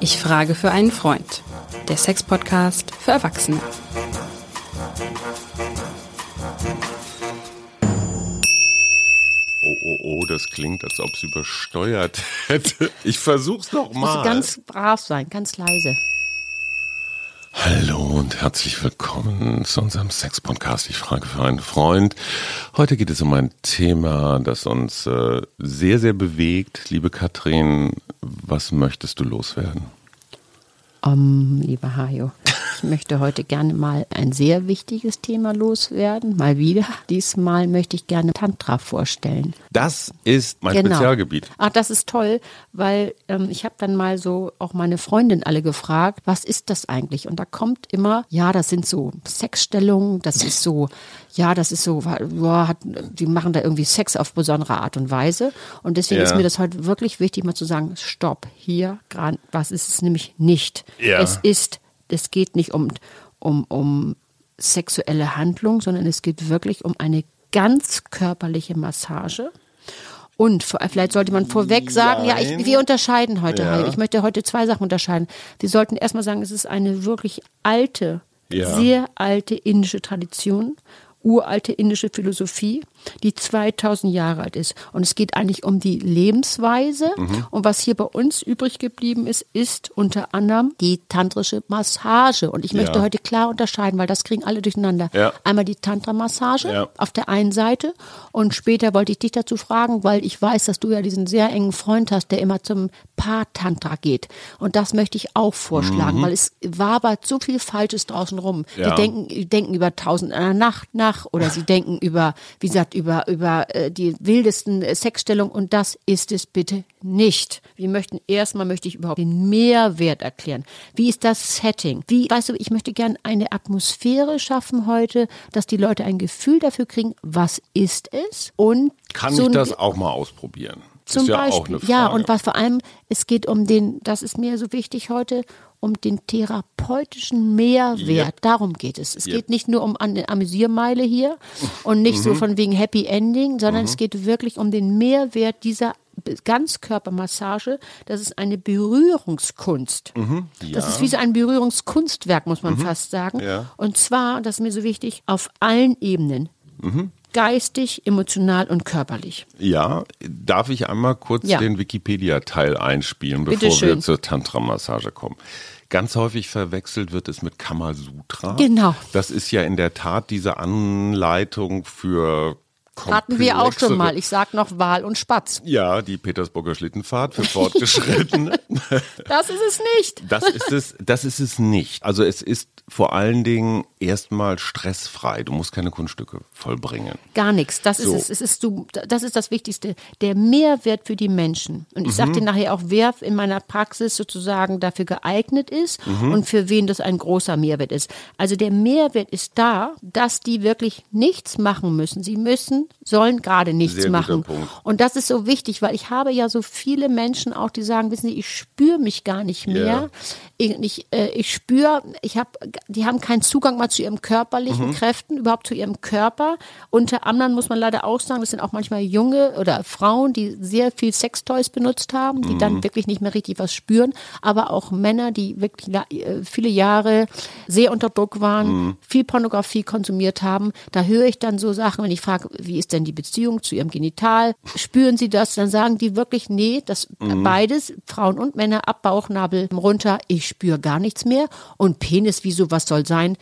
Ich frage für einen Freund. Der Sex-Podcast für Erwachsene. Oh, oh, oh, das klingt, als ob es übersteuert hätte. Ich versuch's noch mal. du ganz brav sein, ganz leise. Hallo und herzlich willkommen zu unserem Sex-Podcast. Ich frage für einen Freund. Heute geht es um ein Thema, das uns äh, sehr, sehr bewegt. Liebe Katrin, was möchtest du loswerden? Um, lieber Hajo, ich möchte heute gerne mal ein sehr wichtiges Thema loswerden. Mal wieder. Diesmal möchte ich gerne Tantra vorstellen. Das ist mein Genau. Spezialgebiet. Ach, das ist toll, weil ähm, ich habe dann mal so auch meine Freundin alle gefragt, was ist das eigentlich? Und da kommt immer, ja, das sind so Sexstellungen, das ist so, ja, das ist so, ja, hat, die machen da irgendwie Sex auf besondere Art und Weise. Und deswegen Ja. ist mir das heute wirklich wichtig, mal zu sagen, stopp, hier, was ist es nämlich nicht? Ja. Es ist, es geht nicht um, um, um sexuelle Handlung, sondern es geht wirklich um eine ganz körperliche Massage. Und vielleicht sollte man vorweg sagen, ja, ich, Nein. wir unterscheiden heute. Ja. Ich möchte heute zwei Sachen unterscheiden. Sie sollten erstmal sagen, es ist eine wirklich alte, Ja. sehr alte indische Tradition, uralte indische Philosophie, die 2000 Jahre alt ist. Und es geht eigentlich um die Lebensweise. Mhm. Und was hier bei uns übrig geblieben ist, ist unter anderem die tantrische Massage. Und ich möchte Ja. heute klar unterscheiden, weil das kriegen alle durcheinander. Ja. Einmal die Tantra-Massage Ja. auf der einen Seite und später wollte ich dich dazu fragen, weil ich weiß, dass du ja diesen sehr engen Freund hast, der immer zum Paar-Tantra geht. Und das möchte ich auch vorschlagen, weil es wabert so viel Falsches draußen rum. Mhm. Die denken, die denken über tausend einer Nacht nach oder sie denken über, wie gesagt, über, über äh, die wildesten äh, Sexstellungen und das ist es bitte nicht. Wir möchten erstmal möchte ich überhaupt den Mehrwert erklären. Wie ist das Setting? Wie, weißt du, ich möchte gern eine Atmosphäre schaffen heute, dass die Leute ein Gefühl dafür kriegen, was ist es und Kann so ich das auch mal ausprobieren? Zum ist ja Beispiel. auch eine Frage. Ja, und was vor allem, es geht um den, das ist mir so wichtig heute, um den therapeutischen Mehrwert. Yep. Darum geht es. Es Yep. geht nicht nur um eine Amüsiermeile hier und nicht Mhm. so von wegen Happy Ending, sondern es geht wirklich um den Mehrwert dieser Ganzkörpermassage. Das ist eine Berührungskunst. Das ist wie so ein Berührungskunstwerk, muss man fast sagen. Mhm. Ja. Und zwar, das ist mir so wichtig, auf allen Ebenen. Mhm. Geistig, emotional und körperlich. Ja, darf ich einmal kurz Ja. den Wikipedia-Teil einspielen, bevor wir zur Tantra-Massage kommen? Ganz häufig verwechselt wird es mit Kamasutra. Genau. Das ist ja in der Tat diese Anleitung für Hatten wir auch schon mal. Ich sag noch Wal und Spatz. Ja, die Petersburger Schlittenfahrt für Fortgeschrittene. Das ist es nicht. Das ist es, das ist es nicht. Also es ist vor allen Dingen erstmal stressfrei. Du musst keine Kunststücke vollbringen. Gar nichts. Das So. ist es. es ist du, das ist das Wichtigste. Der Mehrwert für die Menschen. Und ich sag dir nachher auch, wer in meiner Praxis sozusagen dafür geeignet ist und für wen das ein großer Mehrwert ist. Also der Mehrwert ist da, dass die wirklich nichts machen müssen. Sie müssen, sollen gerade nichts Sehr machen. Und das ist so wichtig, weil ich habe ja so viele Menschen auch, die sagen, wissen Sie, ich spüre mich gar nicht mehr. Ja. Ich, ich, äh, ich spüre, ich habe, die haben keinen Zugang mal zu ihren Mhm. körperlichen Kräften, überhaupt zu ihrem Körper. Unter anderem muss man leider auch sagen, das sind auch manchmal junge oder Frauen, die sehr viel Sextoys benutzt haben, die Mhm. dann wirklich nicht mehr richtig was spüren, aber auch Männer, die wirklich äh, viele Jahre sehr unter Druck waren, Mhm. viel Pornografie konsumiert haben. Da höre ich dann so Sachen, wenn ich frage, wie ist denn die Beziehung zu ihrem Genital? Spüren sie das? Dann sagen die wirklich, nee, das Mhm. beides, Frauen und Männer, ab Bauchnabel runter, ich spüre gar nichts mehr. Und Penis, wieso, was soll sein?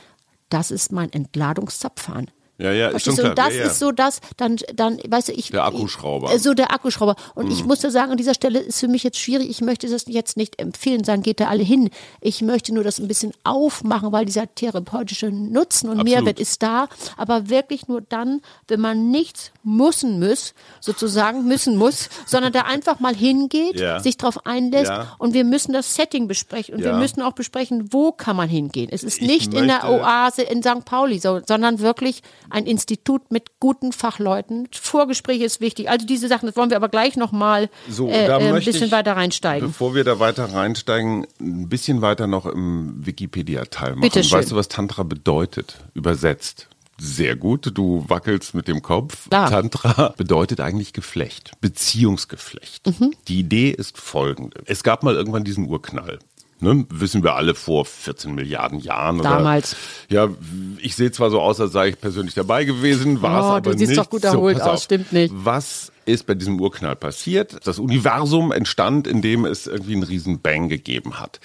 Das ist mein Entladungszapfhahn. Ja, ja, ist schon du? Und klar. das Ja, ja. ist so das, dann, dann, weißt du, ich. Der Akkuschrauber. Äh, So der Akkuschrauber. Und Mhm. ich muss da sagen, an dieser Stelle ist für mich jetzt schwierig. Ich möchte das jetzt nicht empfehlen, sagen, geht da alle hin. Ich möchte nur das ein bisschen aufmachen, weil dieser therapeutische Nutzen und Absolut. Mehrwert ist da. Aber wirklich nur dann, wenn man nichts müssen muss, sozusagen müssen muss, sondern da einfach mal hingeht, Ja. sich darauf einlässt und wir müssen das Setting besprechen und wir müssen auch besprechen, wo kann man hingehen. Es ist Ich nicht in der Oase in St. Pauli, so, sondern wirklich ein Institut mit guten Fachleuten. Vorgespräch ist wichtig. Also diese Sachen, das wollen wir aber gleich nochmal So, äh, da äh, ein bisschen ich, weiter reinsteigen. Bevor wir da weiter reinsteigen, ein bisschen weiter noch im Wikipedia-Teil machen. Bitte schön. Weißt du, was Tantra bedeutet? Übersetzt. Sehr gut, du wackelst mit dem Kopf. Klar. Tantra bedeutet eigentlich Geflecht, Beziehungsgeflecht. Mhm. Die Idee ist folgende. Es gab mal irgendwann diesen Urknall. Ne, wissen wir alle vor 14 Milliarden Jahren. Damals. Oder, ja, ich sehe zwar so aus, als sei ich persönlich dabei gewesen, war es Oh, aber du siehst nicht. doch gut erholt pass aus, auf. stimmt nicht. Was ist bei diesem Urknall passiert? Das Universum entstand, indem es irgendwie einen riesen Bang gegeben hat.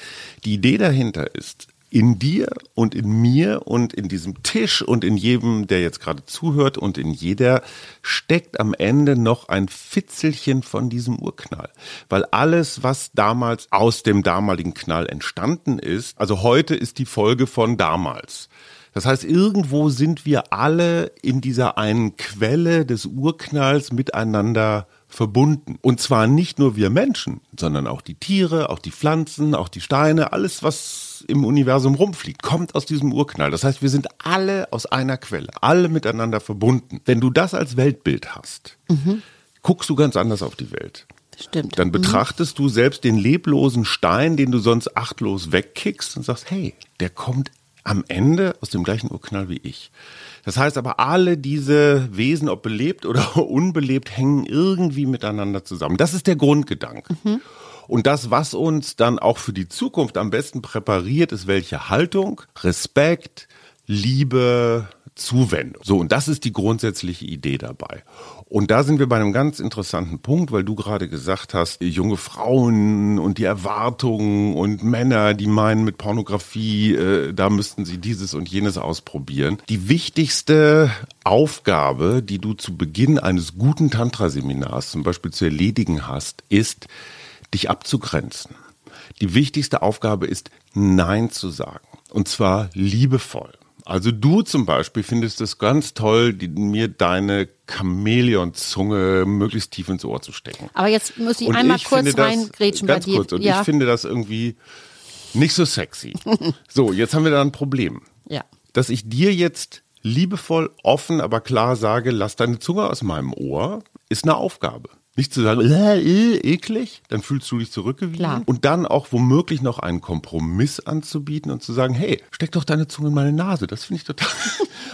Die Idee dahinter ist, in dir und in mir und in diesem Tisch und in jedem, der jetzt gerade zuhört und in jeder steckt am Ende noch ein Fitzelchen von diesem Urknall. Weil alles, was damals aus dem damaligen Knall entstanden ist, also heute ist die Folge von damals. Das heißt, irgendwo sind wir alle in dieser einen Quelle des Urknalls miteinander verbunden. Und zwar nicht nur wir Menschen, sondern auch die Tiere, auch die Pflanzen, auch die Steine, alles, was im Universum rumfliegt, kommt aus diesem Urknall. Das heißt, wir sind alle aus einer Quelle, alle miteinander verbunden. Wenn du das als Weltbild hast, guckst du ganz anders auf die Welt. Stimmt. Dann betrachtest du selbst den leblosen Stein, den du sonst achtlos wegkickst und sagst, hey, der kommt am Ende aus dem gleichen Urknall wie ich. Das heißt aber, alle diese Wesen, ob belebt oder unbelebt, hängen irgendwie miteinander zusammen. Das ist der Grundgedanke. Und das, was uns dann auch für die Zukunft am besten präpariert, ist welche Haltung, Respekt, Liebe, Zuwendung. So, und das ist die grundsätzliche Idee dabei. Und da sind wir bei einem ganz interessanten Punkt, weil du gerade gesagt hast, junge Frauen und die Erwartungen und Männer, die meinen mit Pornografie, äh, da müssten sie dieses und jenes ausprobieren. Die wichtigste Aufgabe, die du zu Beginn eines guten Tantra-Seminars zum Beispiel zu erledigen hast, ist, dich abzugrenzen. Die wichtigste Aufgabe ist, Nein zu sagen. Und zwar liebevoll. Also du zum Beispiel findest es ganz toll, die, mir deine Chamäleon-Zunge möglichst tief ins Ohr zu stecken. Aber jetzt muss ich Und einmal ich kurz reingrätschen bei dir. Kurz, und ja. ich finde das irgendwie nicht so sexy. so, jetzt haben wir da ein Problem. ja. Dass ich dir jetzt liebevoll, offen, aber klar sage, lass deine Zunge aus meinem Ohr, ist eine Aufgabe. Nicht zu sagen, äh, äh, eklig, dann fühlst du dich zurückgewiesen. Klar. Und dann auch womöglich noch einen Kompromiss anzubieten und zu sagen, hey, steck doch deine Zunge in meine Nase. Das finde ich total.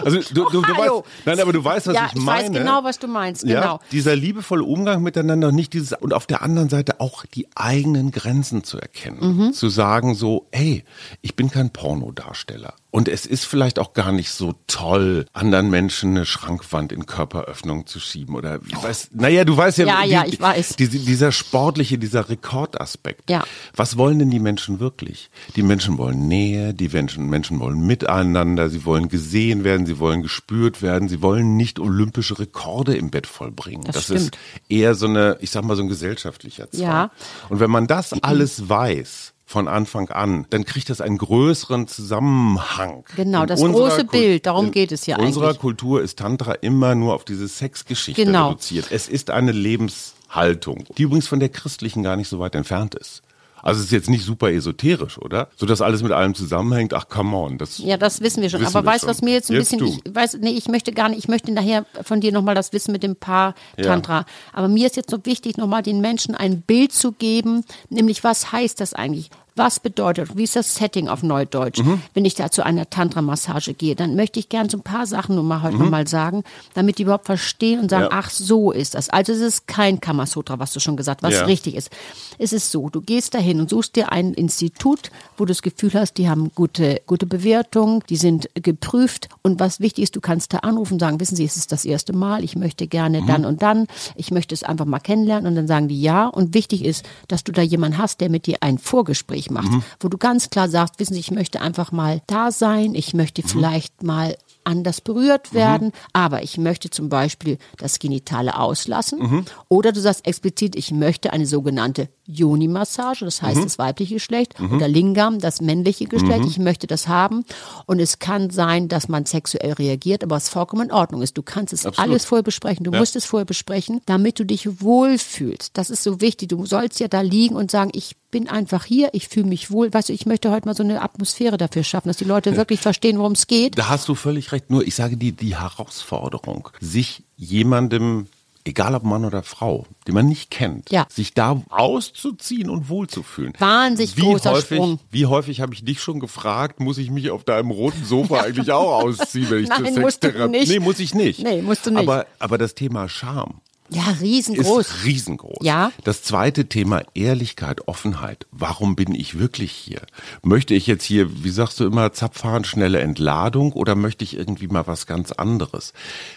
Also du, du, du weißt, nein, aber du weißt, was ja, ich ich meine. weiß genau, was du meinst. Ja, Genau. dieser liebevolle Umgang miteinander, nicht dieses und auf der anderen Seite auch die eigenen Grenzen zu erkennen, Mhm. zu sagen so, hey, ich bin kein Pornodarsteller und es ist vielleicht auch gar nicht so toll, anderen Menschen eine Schrankwand in Körperöffnung zu schieben oder ich weiß, naja, du weißt ja, Ja, ja, ich weiß. diese- dieser sportliche, dieser Rekordaspekt. Ja. Was wollen denn die Menschen wirklich? Die Menschen wollen Nähe, die Menschen, Menschen wollen miteinander, sie wollen gesehen werden, sie wollen gespürt werden, sie wollen nicht olympische Rekorde im Bett vollbringen. Das ist stimmt. eher so eine, ich sag mal, so ein gesellschaftlicher Zwang. Ja. Und wenn man das alles weiß, von Anfang an, dann kriegt das einen größeren Zusammenhang. Genau, In das unserer große Kul- Bild, darum in geht es ja unserer eigentlich. Kultur ist Tantra immer nur auf diese Sexgeschichte Genau. reduziert. Es ist eine Lebenshaltung, die übrigens von der christlichen gar nicht so weit entfernt ist. Also es ist jetzt nicht super esoterisch, oder? So dass alles mit allem zusammenhängt. Ach, come on. Das Ja, das wissen wir schon. Wissen Aber weißt du, was mir jetzt ein Jetzt bisschen, du. ich weiß, nee, ich möchte gar nicht, ich möchte nachher von dir nochmal das Wissen mit dem Paar Tantra. Aber mir ist jetzt so wichtig, nochmal den Menschen ein Bild zu geben, nämlich was heißt das eigentlich? Was bedeutet, wie ist das Setting auf Neudeutsch? Mhm. Wenn ich da zu einer Tantra-Massage gehe, dann möchte ich gern so ein paar Sachen nur mal heute noch mal sagen, damit die überhaupt verstehen und sagen, Mhm. Ja. ach, so ist das. Also es ist kein Kamasutra, was du schon gesagt hast, was Ja. richtig ist. Es ist so, du gehst dahin und suchst dir ein Institut, wo du das Gefühl hast, die haben gute, gute Bewertung, die sind geprüft und was wichtig ist, du kannst da anrufen und sagen, wissen Sie, es ist das erste Mal, ich möchte gerne dann und dann, ich möchte es einfach mal kennenlernen und dann sagen die ja und wichtig ist, dass du da jemanden hast, der mit dir ein Vorgespräch macht, wo du ganz klar sagst, wissen Sie, ich möchte einfach mal da sein, ich möchte vielleicht mal anders berührt werden, aber ich möchte zum Beispiel das Genitale auslassen. Oder du sagst explizit, ich möchte eine sogenannte Yoni-Massage, das heißt das weibliche Geschlecht, oder Lingam, das männliche Geschlecht, ich möchte das haben. Und es kann sein, dass man sexuell reagiert, aber was vollkommen in Ordnung ist. Du kannst es Absolut. alles vorher besprechen, du musst es vorher besprechen, damit du dich wohlfühlst. Das ist so wichtig. Du sollst ja da liegen und sagen, ich bin einfach hier, ich fühle mich wohl. Weißt du, ich möchte heute mal so eine Atmosphäre dafür schaffen, dass die Leute wirklich verstehen, worum es geht. Da hast du völlig recht. Nur ich sage die, die Herausforderung, sich jemandem egal ob Mann oder Frau, den man nicht kennt, Ja. sich da auszuziehen und wohlzufühlen. Wahnsinnig wie großer häufig, Sprung. Wie häufig habe ich dich schon gefragt, muss ich mich auf deinem roten Sofa eigentlich auch ausziehen, wenn ich Nein, zur Sextherapie... Nee, muss ich nicht. Nee, musst du nicht. Aber, aber das Thema Scham Ja, riesengroß. ist riesengroß. Ja. Das zweite Thema Ehrlichkeit, Offenheit. Warum bin ich wirklich hier? Möchte ich jetzt hier, wie sagst du immer, Zapfhahn, schnelle Entladung oder möchte ich irgendwie mal was ganz anderes?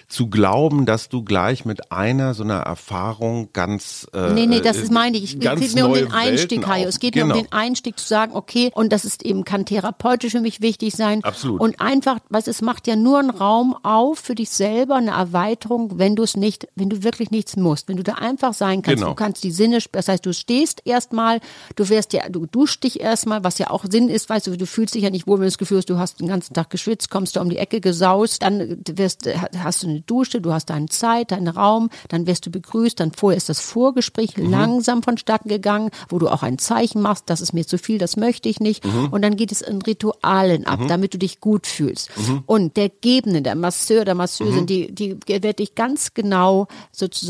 Zu glauben, dass du gleich mit einer so einer Erfahrung ganz äh, Nee, nee, das ist meine ich. Es geht mir um den Einstieg, Hajo. auf- Es geht genau. mir um den Einstieg zu sagen, okay, und das ist eben, kann therapeutisch für mich wichtig sein. Absolut. Und einfach, was es macht ja nur einen Raum auf für dich selber, eine Erweiterung, wenn du es nicht, wenn du wirklich nichts musst, wenn du da einfach sein kannst. Genau. Du kannst die Sinne, das heißt, du stehst erstmal, du wirst ja, du duschst dich erstmal, was ja auch Sinn ist, weißt du, du fühlst dich ja nicht wohl, wenn du das Gefühl hast, du hast den ganzen Tag geschwitzt, kommst du um die Ecke gesaust, dann wirst, hast du eine Dusche, du hast deine Zeit, deinen Raum, dann wirst du begrüßt, dann vorher ist das Vorgespräch Mhm. langsam vonstatten gegangen, wo du auch ein Zeichen machst, das ist mir zu viel, das möchte ich nicht. Mhm. Und dann geht es in Ritualen ab, damit du dich gut fühlst. Mhm. Und der Gebende, der Masseur, der Masseusin, die, die wird dich ganz genau sozusagen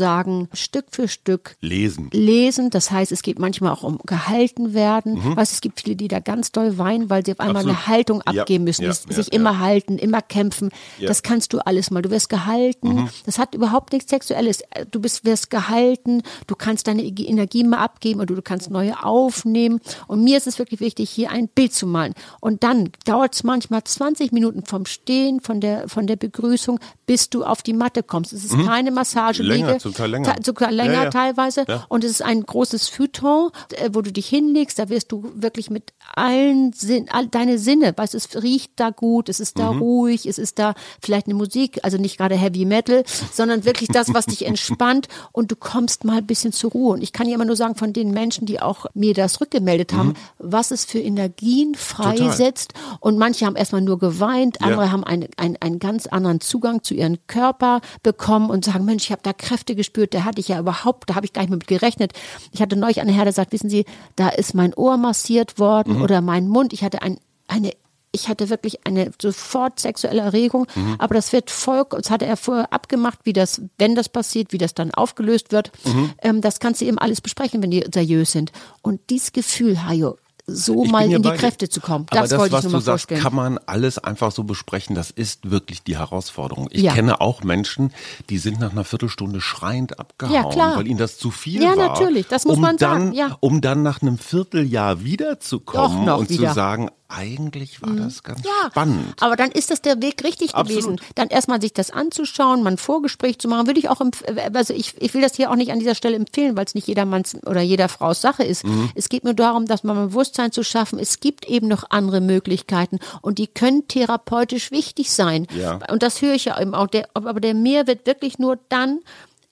Stück für Stück Lesen. lesen. Das heißt, es geht manchmal auch um gehalten werden. Weißt, es gibt viele, die da ganz doll weinen, weil sie auf einmal Mhm. Absolut. eine Haltung abgeben müssen, ja, die ja, sich ja. immer halten, immer kämpfen. Mhm. Das kannst du alles mal. Du wirst gehalten. Das hat überhaupt nichts Sexuelles. Du bist, wirst gehalten. Du kannst deine Energie mal abgeben oder du kannst neue aufnehmen. Und mir ist es wirklich wichtig, hier ein Bild zu malen. Und dann dauert es manchmal 20 Minuten vom Stehen, von der, von der Begrüßung, bis du auf die Matte kommst. Es ist keine Massage. Mhm. Länger, Teil länger. sogar länger Ja, ja. teilweise. Ja. Und es ist ein großes Feuilleton, äh, wo du dich hinlegst. Da wirst du wirklich mit allen Sinn, all deine Sinne, weißt du, es riecht da gut, es ist da Mhm. ruhig, es ist da vielleicht eine Musik, also nicht gerade Heavy Metal, sondern wirklich das, was dich entspannt und du kommst mal ein bisschen zur Ruhe. Und ich kann ja immer nur sagen, von den Menschen, die auch mir das rückgemeldet haben, was es für Energien freisetzt. Und manche haben erstmal nur geweint, andere haben einen, einen, einen ganz anderen Zugang zu ihrem Körper bekommen und sagen, Mensch, ich habe da Kräfte gespürt, da hatte ich ja überhaupt, da habe ich gar nicht mit gerechnet. Ich hatte neulich eine Herr, der sagt, wissen Sie, da ist mein Ohr massiert worden Mhm. oder mein Mund. Ich hatte ein, eine ich hatte wirklich eine sofort sexuelle Erregung, Mhm. aber das wird voll, das hatte er vorher abgemacht, wie das, wenn das passiert, wie das dann aufgelöst wird. Mhm. Ähm, das kannst du eben alles besprechen, wenn die seriös sind. Und dieses Gefühl, Hajo, so Ich mal ja in die. Kräfte zu kommen, Aber das, das, wollte was ich nur du mal sagst, vorstellen. kann man alles einfach so besprechen. Das ist wirklich die Herausforderung. Ich Ja. kenne auch Menschen, die sind nach einer Viertelstunde schreiend abgehauen, Ja, klar. weil ihnen das zu viel Ja, war. natürlich, das muss um man dann, sagen, ja. Um dann nach einem Vierteljahr wiederzukommen und wieder. Mhm. zu sagen, eigentlich war das ganz Ja, spannend. aber dann ist das der Weg richtig Absolut. gewesen. Dann erstmal sich das anzuschauen, mal ein Vorgespräch zu machen, würde ich auch, empf- also ich, ich will das hier auch nicht an dieser Stelle empfehlen, weil es nicht jedermanns oder jeder Frau's Sache ist. Mhm. Es geht nur darum, dass man ein Bewusstsein zu schaffen. Es gibt eben noch andere Möglichkeiten und die können therapeutisch wichtig sein. Ja. Und das höre ich ja eben auch. Der, aber der Mehrwert wirklich nur dann,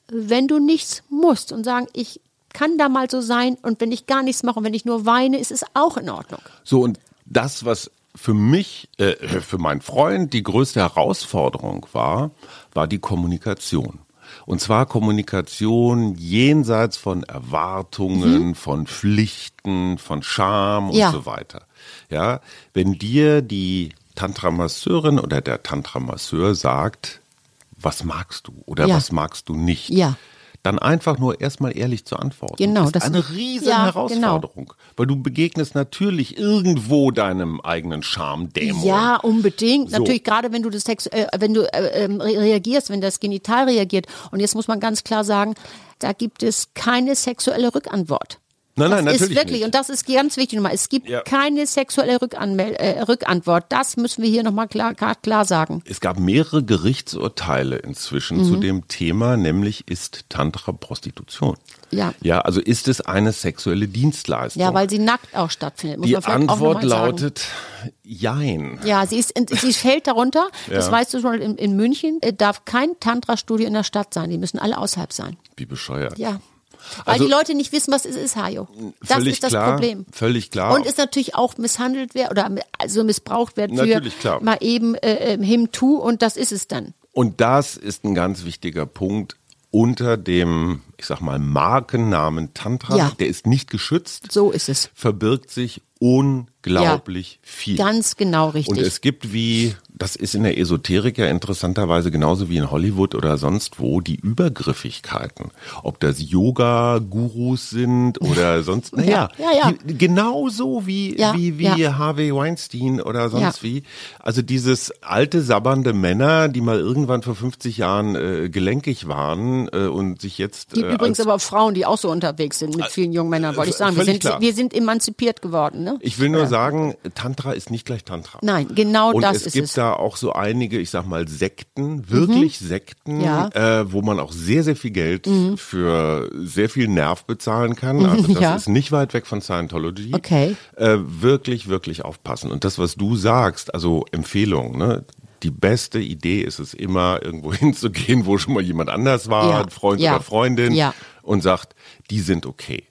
wenn du nichts musst und sagen, ich kann da mal so sein und wenn ich gar nichts mache und wenn ich nur weine, ist es auch in Ordnung. So, und das, was für mich, äh, für meinen Freund die größte Herausforderung war, war die Kommunikation. Und zwar Kommunikation jenseits von Erwartungen, von Pflichten, von Scham und Ja. so weiter. Ja, wenn dir die Tantra-Masseurin oder der Tantra-Masseur sagt, was magst du oder Ja. was magst du nicht, Ja. Dann einfach nur erstmal ehrlich zu antworten. Genau, ist das- eine riesen Ja, Herausforderung, weil du begegnest natürlich irgendwo deinem eigenen Schamdämon. Ja, unbedingt. So. Natürlich, gerade wenn du das Sex, äh, wenn du äh, re- reagierst, wenn das Genital reagiert. Und jetzt muss man ganz klar sagen, da gibt es keine sexuelle Rückantwort. Nein, nein, das ist natürlich wirklich, nicht. und das ist ganz wichtig nochmal, es gibt Ja. keine sexuelle Rückanmel äh, Rückantwort. Das müssen wir hier nochmal klar, klar, sagen. Es gab mehrere Gerichtsurteile inzwischen zu dem Thema, nämlich ist Tantra Prostitution. Mhm. Ja. Ja, also ist es eine sexuelle Dienstleistung? Ja, weil sie nackt auch stattfindet. Muss die Antwort lautet Jein. Ja, sie ist, sie fällt darunter. Das Ja. weißt du schon in, in München. äh, Darf kein Tantra-Studio in der Stadt sein. Die müssen alle außerhalb sein. Wie bescheuert. Ja. Weil Also- die Leute nicht wissen, was es ist, Hajo. Das ist das klar, Problem. völlig klar. Und ist natürlich auch misshandelt wird oder also missbraucht wird für mal eben äh, äh, him to und das ist es dann. Und das ist ein ganz wichtiger Punkt unter dem, ich sag mal, Markennamen Tantra. Ja. Der ist nicht geschützt. So ist es. verbirgt sich unglaublich viel. Ganz genau richtig. Und es gibt, wie das ist in der Esoterik ja interessanterweise genauso wie in Hollywood oder sonst wo die Übergriffigkeiten. Ob das Yoga-Gurus sind oder sonst, naja, Ja, ja, ja. genauso wie, wie, wie. Harvey Weinstein oder sonst wie. Also dieses alte, sabbernde Männer, die mal irgendwann vor 50 Jahren äh, gelenkig waren äh, und sich jetzt. Gibt äh, übrigens als, aber auch Frauen, die auch so unterwegs sind mit vielen jungen Männern, wollte ich sagen. Wir sind, klar. wir sind emanzipiert geworden, ne? ich will nur sagen, Tantra ist nicht gleich Tantra. Nein, genau Und das es ist gibt es. da auch so einige, ich sag mal, Sekten, wirklich Sekten, Mhm. Ja. Mhm. äh, wo man auch sehr, sehr viel Geld für sehr viel Nerv bezahlen kann. Also das Ja. ist nicht weit weg von Scientology. Okay. Äh, wirklich, wirklich aufpassen. Und das, was du sagst, also Empfehlung, ne? Die beste Idee ist es immer, irgendwo hinzugehen, wo schon mal jemand anders war, Ja. ein Freund Ja. oder Freundin, Ja. und sagt, die sind okay.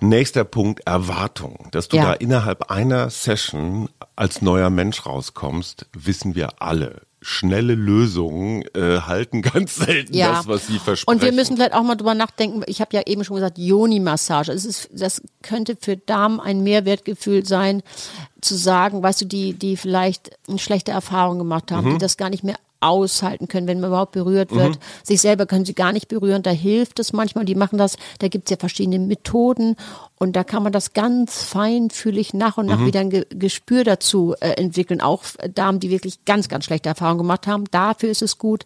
Nächster Punkt, Erwartung. Dass du Ja. da innerhalb einer Session als neuer Mensch rauskommst, wissen wir alle. Schnelle Lösungen äh, halten ganz selten Ja. das, was sie versprechen. Und wir müssen vielleicht auch mal drüber nachdenken. Ich habe ja eben schon gesagt, Yoni-Massage. Es ist, das könnte für Damen ein Mehrwertgefühl sein, zu sagen, weißt du, die, die vielleicht eine schlechte Erfahrung gemacht haben, Mhm. die das gar nicht mehr aushalten können, wenn man überhaupt berührt wird. Mhm. Sich selber können sie gar nicht berühren. Da hilft es manchmal. Die machen das. Da gibt es ja verschiedene Methoden. Und da kann man das ganz feinfühlig nach und nach Mhm. wieder ein Ge Gespür dazu äh, entwickeln. Auch Damen, die wirklich ganz, ganz schlechte Erfahrungen gemacht haben. Dafür ist es gut.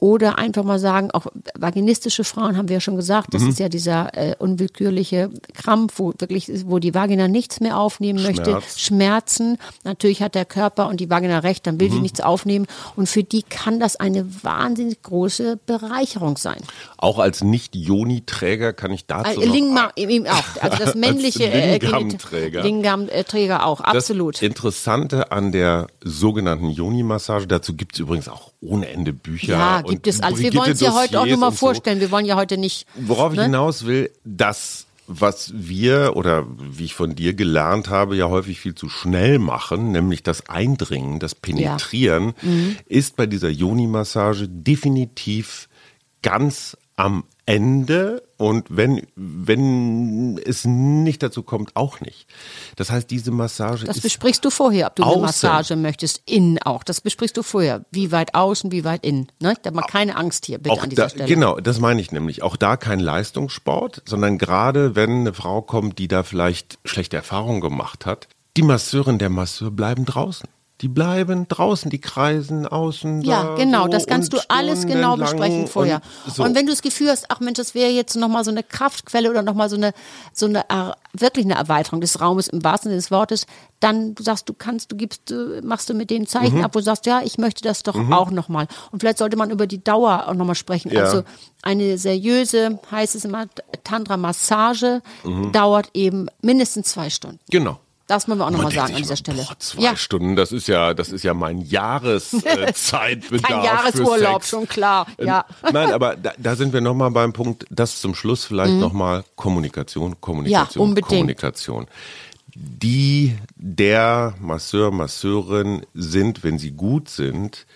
Oder einfach mal sagen, auch vaginistische Frauen haben wir ja schon gesagt, Mhm. das ist ja dieser äh, unwillkürliche Krampf, wo wirklich, wo die Vagina nichts mehr aufnehmen möchte. Schmerz. Schmerzen. Natürlich hat der Körper und die Vagina recht, dann Mhm. will die nichts aufnehmen. Und für die kann das eine wahnsinnig große Bereicherung sein. auch als Nicht-Joni-Träger kann ich dazu Äh, Lingam ihm auch. Also das männliche äh, Lingam-Träger. Lingam-Träger auch, absolut. Das Interessante an der sogenannten Yoni-Massage, dazu gibt es übrigens auch ohne Ende Bücher. ja, gibt es alles. Wir wollen es ja heute auch nur mal und so. vorstellen. Wir wollen ja heute nicht. Worauf ich ne? hinaus will, das, was wir oder wie ich von dir gelernt habe, ja häufig viel zu schnell machen, nämlich das Eindringen, das Penetrieren, Mhm. ist bei dieser Yoni-Massage definitiv ganz am Ende und wenn, wenn es nicht dazu kommt, auch nicht. Das heißt, diese Massage Das besprichst du vorher, ob du eine Außen. Massage möchtest. Innen auch. Das besprichst du vorher. Wie weit außen, wie weit innen. Ne? Da mal keine Angst hier, bitte auch an dieser da, Stelle. Genau, das meine ich nämlich. Auch da kein Leistungssport, sondern gerade wenn eine Frau kommt, die da vielleicht schlechte Erfahrungen gemacht hat, die Masseurin, der Masseur bleiben draußen. Die bleiben draußen, die kreisen außen. Ja, da genau, so das kannst du alles genau besprechen vorher. Und, so. Und wenn du das Gefühl hast, ach Mensch, das wäre jetzt nochmal so eine Kraftquelle oder nochmal so eine, so eine, wirklich eine Erweiterung des Raumes im wahrsten Sinne des Wortes, dann du sagst, du kannst, du gibst, äh, machst du mit denen Mhm. Zeichen ab, wo du sagst, ja, ich möchte das doch auch nochmal. Und vielleicht sollte man über die Dauer auch nochmal sprechen. Ja. Also eine seriöse, heißt es immer, Tantra-Massage dauert eben mindestens zwei Stunden. genau. Das müssen wir auch nochmal sagen an dieser Stelle. Boah, zwei ja, Stunden, das ist ja, das ist ja mein Jahreszeitbedarf. Äh, kein Jahresurlaub, schon klar. Ja. Ähm, Nein, aber da, da sind wir nochmal beim Punkt, das zum Schluss vielleicht noch nochmal Kommunikation, Kommunikation, Mhm. unbedingt. Kommunikation. Die der Masseur, Masseurin sind, wenn sie gut sind,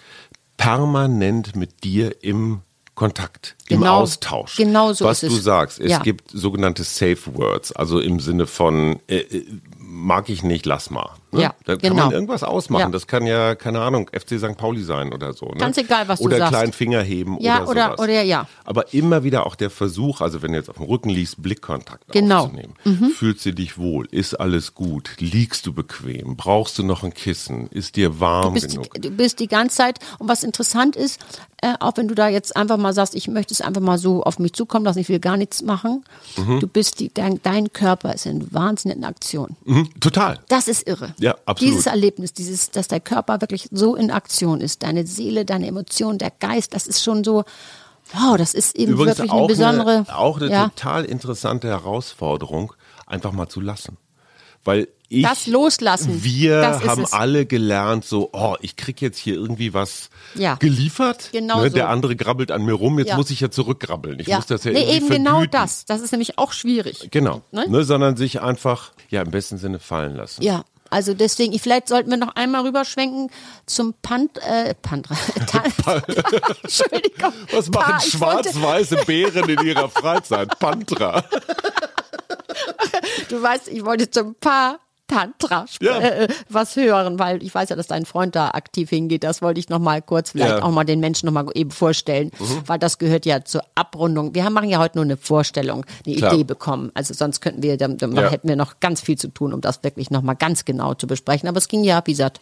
permanent mit dir im Kontakt, im Genau. Austausch. Genau so Was du es. sagst, es Ja. gibt sogenannte Safe Words, also im Sinne von äh, äh, mag ich nicht, lass mal. Ne? Ja, da kann genau. man irgendwas ausmachen. Ja. Das kann ja, keine Ahnung, FC St. Pauli sein oder so. Ne? Ganz egal, was du oder sagst. kleinen Finger heben Ja, oder oder- oder ja. Aber immer wieder auch der Versuch, also wenn du jetzt auf dem Rücken liegst, Blickkontakt Genau. aufzunehmen. Fühlst du dich wohl? Ist alles gut? Liegst du bequem? Brauchst du noch ein Kissen? Ist dir warm Du bist, genug? die, du bist die ganze Zeit, und was interessant ist, äh, auch wenn du da jetzt einfach mal sagst, ich möchte es einfach mal so auf mich zukommen lassen, ich will gar nichts machen, Mhm. du bist die, dein, dein Körper ist in Wahnsinn in Aktion. Mhm, total. Das ist irre. Ja, absolut. Dieses Erlebnis, dieses, dass der Körper wirklich so in Aktion ist, deine Seele, deine Emotionen, der Geist, das ist schon so, wow, das ist eben Übrigens wirklich eine besondere. eine, auch eine ja, total interessante Herausforderung, einfach mal zu lassen. Weil ich, Das Loslassen, wir das haben es. alle gelernt, so, oh, ich krieg jetzt hier irgendwie was Ja. geliefert. Genau ne, so. Der andere grabbelt an mir rum, jetzt Ja. muss ich ja zurückgrabbeln. Ich ja. muss das ja nee, irgendwie eben genau vergüten. das. Das ist nämlich auch schwierig. Genau. Ne? Ne? sondern sich einfach, ja, im besten Sinne fallen lassen. Ja, also deswegen, vielleicht sollten wir noch einmal rüberschwenken zum Pant, äh, Pantra. Entschuldigung. Was machen schwarz-weiße Bären in ihrer Freizeit? Pantra. Du weißt, ich wollte zum Pa Tantra Ja. äh, was hören, weil ich weiß ja, dass dein Freund da aktiv hingeht. Das wollte ich noch mal kurz vielleicht Ja. Mhm. auch mal den Menschen noch mal eben vorstellen, weil das gehört ja zur Abrundung. Wir haben, machen ja heute nur eine Vorstellung, eine Klar. Idee bekommen. Also sonst könnten wir, dann, dann Ja. hätten wir noch ganz viel zu tun, um das wirklich noch mal ganz genau zu besprechen. Aber es ging ja, wie gesagt,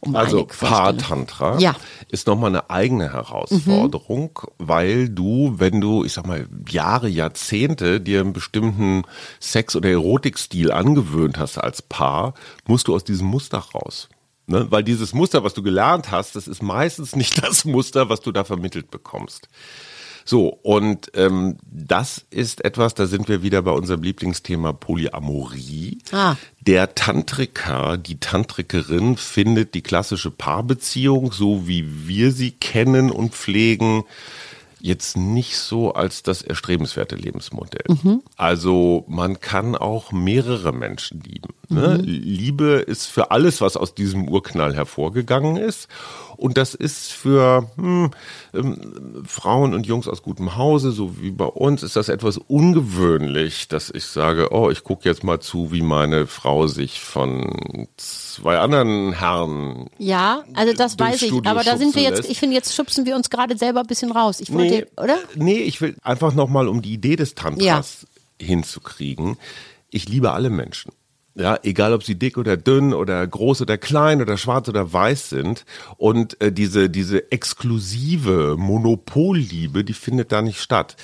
um Also. Paar-Tantra Ja. ist nochmal eine eigene Herausforderung, weil du, wenn du, ich sag mal, Jahre, Jahrzehnte dir einen bestimmten Sex- oder Erotikstil angewöhnt hast als Paar, musst du aus diesem Muster raus. Ne? Weil dieses Muster, was du gelernt hast, das ist meistens nicht das Muster, was du da vermittelt bekommst. So, und ähm, das ist etwas, da sind wir wieder bei unserem Lieblingsthema Polyamorie. Ah. Der Tantriker, die Tantrikerin findet die klassische Paarbeziehung, so wie wir sie kennen und pflegen, jetzt nicht so als das erstrebenswerte Lebensmodell. Also man kann auch mehrere Menschen lieben. Ne? Liebe ist für alles, was aus diesem Urknall hervorgegangen ist. Und das ist für hm, ähm, Frauen und Jungs aus gutem Hause, so wie bei uns, ist das etwas ungewöhnlich, dass ich sage, oh, ich gucke jetzt mal zu, wie meine Frau sich von zwei anderen Herren Ja, also das weiß ich. Aber da sind wir jetzt, lässt. ich finde, jetzt schubsen wir uns gerade selber ein bisschen raus. Ich wollte, oder? Nee, ich will einfach nochmal, um die Idee des Tantras hinzukriegen. Ich liebe alle Menschen. Ja, egal ob sie dick oder dünn oder groß oder klein oder schwarz oder weiß sind. Und äh, diese, diese exklusive Monopolliebe, die findet da nicht statt.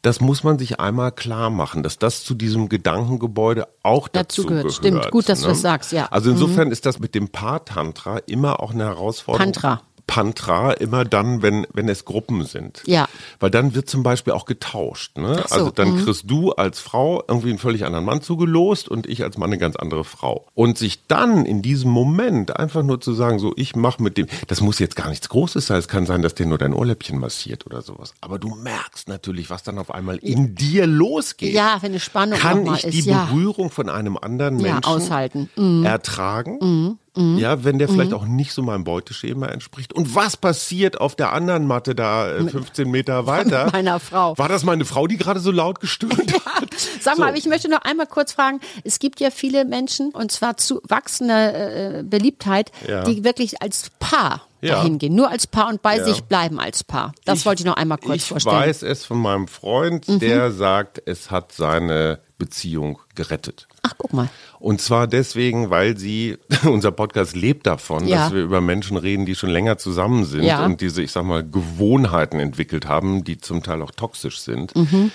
Das muss man sich einmal klar machen, dass das zu diesem Gedankengebäude auch dazu, Dazu gehört. gehört. Stimmt. Gut, dass du ne? das sagst, ja. Mhm. Also insofern ist das mit dem Paar-Tantra immer auch eine Herausforderung. Tantra. Pantra immer dann, wenn, wenn es Gruppen sind. Ja. Weil dann wird zum Beispiel auch getauscht. Ne? So, mhm. Also dann kriegst du als Frau irgendwie einen völlig anderen Mann zugelost und ich als Mann eine ganz andere Frau. Und sich dann in diesem Moment einfach nur zu sagen, so ich mache mit dem, das muss jetzt gar nichts Großes sein, es kann sein, dass der nur dein Ohrläppchen massiert oder sowas. Aber du merkst natürlich, was dann auf einmal in dir losgeht. Ja, wenn eine Spannung Kann ich ist, die ja. Berührung von einem anderen Ja, Menschen aushalten. Mhm. ertragen? Ja, wenn der vielleicht auch nicht so meinem Beuteschema entspricht. Und was passiert auf der anderen Matte da äh, 15 Meter weiter? Mit meiner Frau. War das meine Frau, die gerade so laut gestöhnt hat? Sag mal, So. ich möchte noch einmal kurz fragen. Es gibt ja viele Menschen, und zwar zu wachsender äh, Beliebtheit, Ja. die wirklich als Paar Ja. dahin gehen. Nur als Paar und bei Ja. sich bleiben als Paar. Das wollte ich noch einmal kurz ich vorstellen. Mhm. weiß es von meinem Freund, der sagt, es hat seine Beziehung gerettet. Guck mal. Und zwar deswegen, weil sie, unser Podcast lebt davon, Ja. dass wir über Menschen reden, die schon länger zusammen sind Ja. und diese, ich sag mal, Gewohnheiten entwickelt haben, die zum Teil auch toxisch sind. Mhm.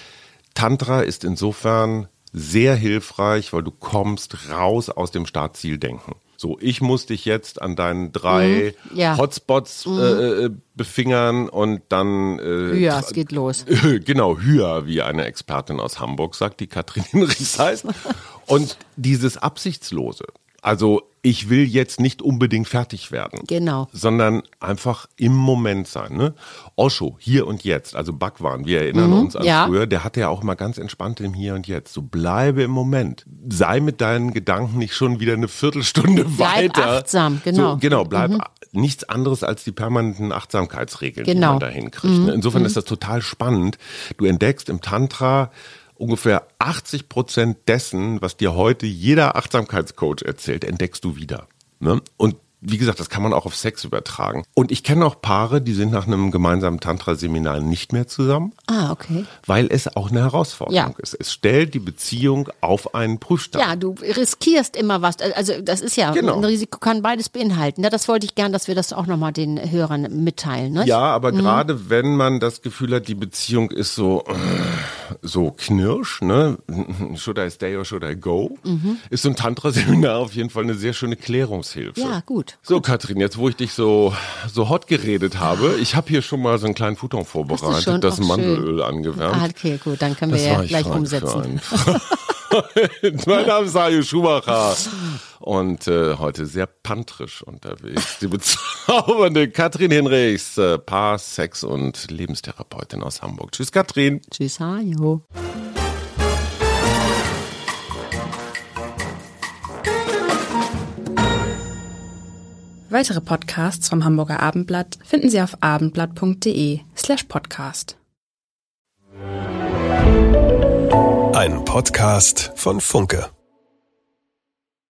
Tantra ist insofern sehr hilfreich, weil du kommst raus aus dem Startzieldenken. So, ich muss dich jetzt an deinen drei Mhm. Ja. Mhm. Hotspots äh, äh, befingern und dann äh, Ja, tra- es geht los. Genau, Hüa, wie eine Expertin aus Hamburg sagt, die Katrin Hinrichs heißt. Und dieses Absichtslose. Also ich will jetzt nicht unbedingt fertig werden. Genau. Sondern einfach im Moment sein. Ne? Osho, hier und jetzt, also Bhagwan, wir erinnern uns an Mhm, ja. früher, der hatte ja auch mal ganz entspannt im Hier und Jetzt. So bleibe im Moment. Sei mit deinen Gedanken nicht schon wieder eine Viertelstunde Bleib weiter. achtsam, genau. So, genau, bleib nichts anderes als die permanenten Achtsamkeitsregeln, die Genau. man da hinkriegt. ne? Insofern ist das total spannend. Du entdeckst im Tantra ungefähr 80 Prozent dessen, was dir heute jeder Achtsamkeitscoach erzählt, entdeckst du wieder. Ne? Und wie gesagt, das kann man auch auf Sex übertragen. Und ich kenne auch Paare, die sind nach einem gemeinsamen Tantra-Seminar nicht mehr zusammen, Ah, okay. weil es auch eine Herausforderung Ja. ist. Es stellt die Beziehung auf einen Prüfstand. Ja, du riskierst immer was. Also das ist ja, Genau. ein Risiko kann beides beinhalten. Ja, das wollte ich gern, dass wir das auch nochmal den Hörern mitteilen. Ne? Ja, aber gerade wenn man das Gefühl hat, die Beziehung ist so, äh, so knirsch, ne? Should I stay or should I go? Ist so ein Tantra-Seminar auf jeden Fall eine sehr schöne Klärungshilfe. Ja, gut. So, Katrin, jetzt wo ich dich so, so hot geredet habe, ich habe hier schon mal so einen kleinen Futon vorbereitet, das Ach, schön. Mandelöl angewärmt. Ah, okay, gut, dann können wir Das ja gleich umsetzen. mein Name ist Mario Schumacher und äh, heute sehr pantrisch unterwegs. Die bezaubernde Katrin Hinrichs, äh, Paar-, Sex- und Lebenstherapeutin aus Hamburg. Tschüss, Katrin. Tschüss, Hajo. Weitere Podcasts vom Hamburger Abendblatt finden Sie auf abendblatt.de slash podcast. Ein Podcast von Funke.